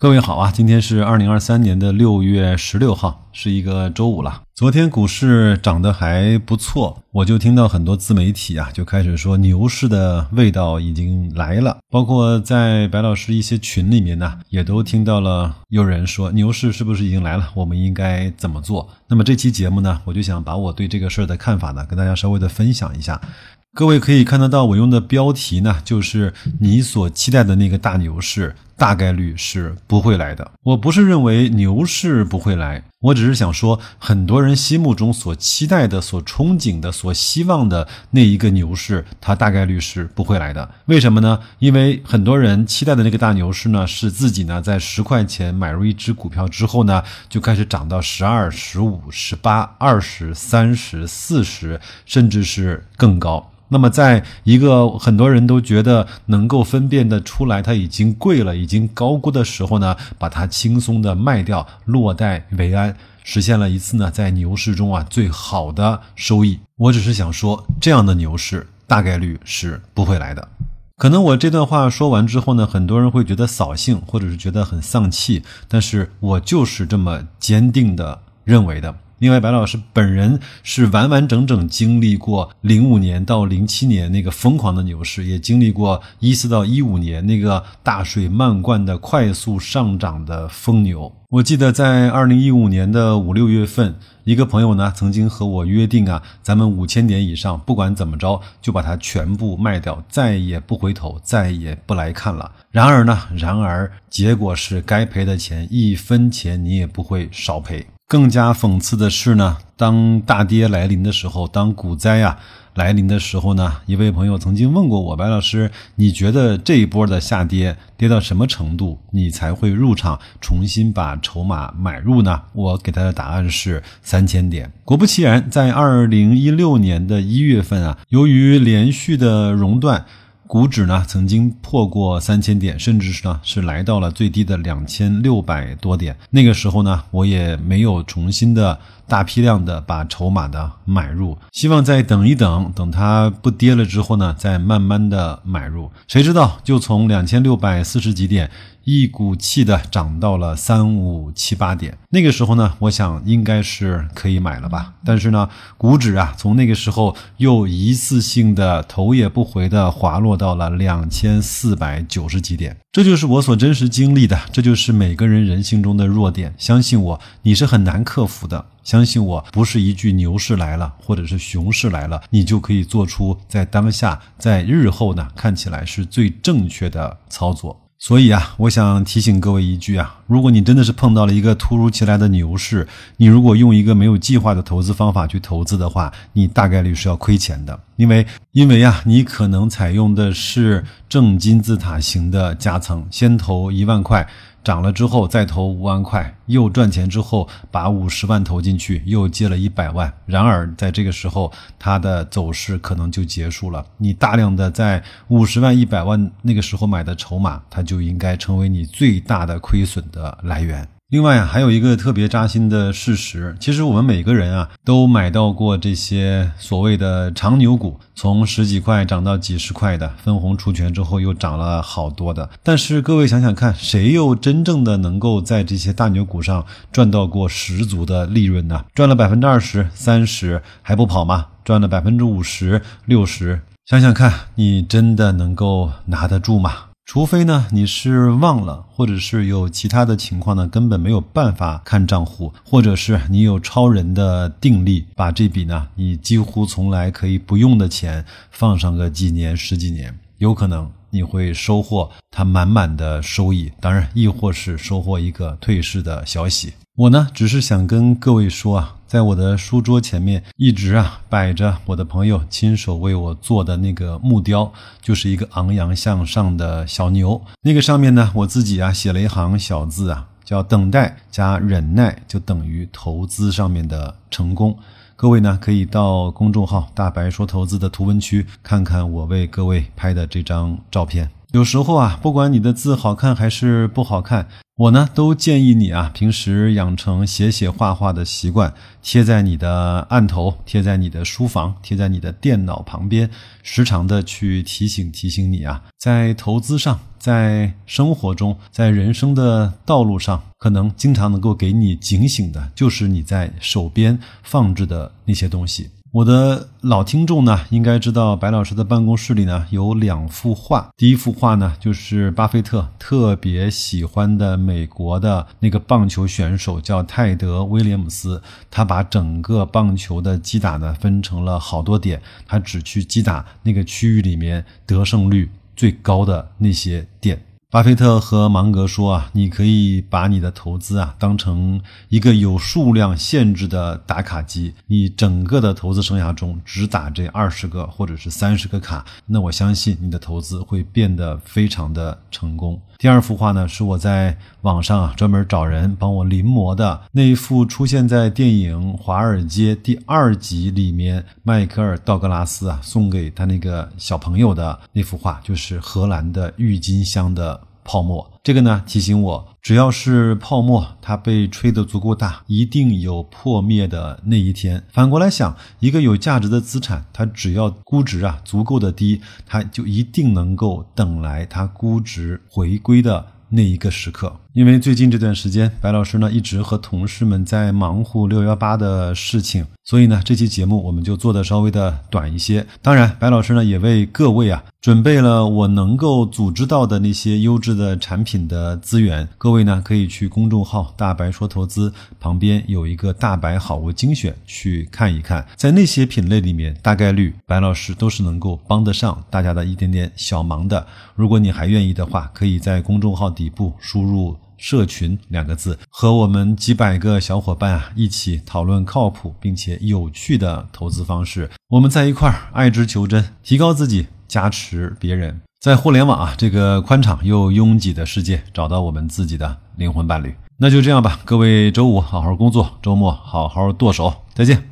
各位好啊，今天是二零二三年的六月十六号，是一个周五了。昨天股市涨得还不错，我就听到很多自媒体啊就开始说牛市的味道已经来了，包括在白老师一些群里面呢，也都听到了有人说牛市是不是已经来了，我们应该怎么做？那么这期节目呢，我就想把我对这个事儿的看法呢，跟大家稍微的分享一下。各位可以看得到，我用的标题呢，就是你所期待的那个大牛市，大概率是不会来的。我不是认为牛市不会来，我只是想说，很多人心目中所期待的、所憧憬的、所希望的那一个牛市，它大概率是不会来的。为什么呢？因为很多人期待的那个大牛市呢，是自己呢在十块钱买入一只股票之后呢，就开始涨到十二、十五、十八、二十、三十、四十，甚至是更高。那么，在一个很多人都觉得能够分辨的出来，它已经贵了，已经高估的时候呢，把它轻松的卖掉，落袋为安，实现了一次呢在牛市中啊最好的收益。我只是想说，这样的牛市大概率是不会来的。可能我这段话说完之后呢，很多人会觉得扫兴，或者是觉得很丧气，但是我就是这么坚定的认为的。另外，白老师本人是完完整整经历过零五年到零七年那个疯狂的牛市，也经历过一四到一五年那个大水漫灌的快速上涨的疯牛。我记得在二零一五年的五六月份，一个朋友呢曾经和我约定啊，咱们五千点以上，不管怎么着就把它全部卖掉，再也不回头，再也不来看了。然而呢，然而结果是该赔的钱一分钱你也不会少赔。更加讽刺的是呢，当大跌来临的时候，当股灾啊来临的时候呢，一位朋友曾经问过我，白老师，你觉得这一波的下跌跌到什么程度，你才会入场重新把筹码买入呢？我给他的答案是三千点。果不其然，在二零一六年的一月份啊，由于连续的熔断。股指呢曾经破过三千点，甚至是呢是来到了最低的两千六百多点。那个时候呢，我也没有重新的大批量的把筹码的买入，希望再等一等，等它不跌了之后呢，再慢慢的买入。谁知道就从两千六百四十几点。一股气的涨到了三五七八点，那个时候呢，我想应该是可以买了吧。但是呢，股指啊，从那个时候又一次性的头也不回的滑落到了两千四百九十几点。这就是我所真实经历的，这就是每个人人性中的弱点。相信我，你是很难克服的。相信我，不是一句牛市来了，或者是熊市来了，你就可以做出在当下、在日后呢看起来是最正确的操作。所以啊，我想提醒各位一句啊，如果你真的是碰到了一个突如其来的牛市，你如果用一个没有计划的投资方法去投资的话，你大概率是要亏钱的，因为因为啊，你可能采用的是正金字塔型的加层，先投一万块。涨了之后再投五万块，又赚钱之后把五十万投进去，又借了一百万。然而在这个时候，它的走势可能就结束了。你大量的在五十万、一百万那个时候买的筹码，它就应该成为你最大的亏损的的来源。另外，还有一个特别扎心的事实，其实我们每个人啊都买到过这些所谓的长牛股，从十几块涨到几十块的，分红除权之后又涨了好多的。但是各位想想看，谁又真正的能够在这些大牛股上赚到过十足的利润呢？赚了百分之二十三十还不跑吗？赚了百分之五十六十，想想看你真的能够拿得住吗？除非呢，你是忘了，或者是有其他的情况呢，根本没有办法看账户，或者是你有超人的定力，把这笔呢你几乎从来可以不用的钱放上个几年、十几年，有可能你会收获它满满的收益。当然，亦或是收获一个退市的消息。我呢，只是想跟各位说啊，在我的书桌前面一直啊摆着我的朋友亲手为我做的那个木雕，就是一个昂扬向上的小牛。那个上面呢，我自己啊写了一行小字啊，叫“等待加忍耐就等于投资上面的成功”。各位呢，可以到公众号“大白说投资”的图文区看看我为各位拍的这张照片。有时候啊，不管你的字好看还是不好看。我呢，都建议你啊，平时养成写写画画的习惯，贴在你的案头，贴在你的书房，贴在你的电脑旁边，时常的去提醒提醒你啊，在投资上，在生活中，在人生的道路上，可能经常能够给你警醒的，就是你在手边放置的那些东西。我的老听众呢，应该知道白老师的办公室里呢有两幅画。第一幅画呢，就是巴菲特特别喜欢的美国的那个棒球选手，叫泰德·威廉姆斯。他把整个棒球的击打呢分成了好多点，他只去击打那个区域里面得胜率最高的那些点。巴菲特和芒格说啊，你可以把你的投资啊当成一个有数量限制的打卡机，你整个的投资生涯中只打这二十个或者是三十个卡，那我相信你的投资会变得非常的成功。第二幅画呢，是我在网上啊专门找人帮我临摹的那一幅，出现在电影《华尔街》第二集里面，迈克尔·道格拉斯啊送给他那个小朋友的那幅画，就是荷兰的郁金香的。泡沫，这个呢提醒我，只要是泡沫，它被吹得足够大，一定有破灭的那一天。反过来想，一个有价值的资产，它只要估值啊足够的低，它就一定能够等来它估值回归的那一个时刻。因为最近这段时间，白老师呢一直和同事们在忙活六幺八的事情，所以呢这期节目我们就做的稍微的短一些。当然，白老师呢也为各位啊准备了我能够组织到的那些优质的产品的资源，各位呢可以去公众号“大白说投资”旁边有一个“大白好物精选”去看一看，在那些品类里面，大概率白老师都是能够帮得上大家的一点点小忙的。如果你还愿意的话，可以在公众号底部输入。社群两个字，和我们几百个小伙伴啊一起讨论靠谱并且有趣的投资方式。我们在一块儿爱之求真，提高自己，加持别人，在互联网啊这个宽敞又拥挤的世界，找到我们自己的灵魂伴侣。那就这样吧，各位周五好好工作，周末好好剁手，再见。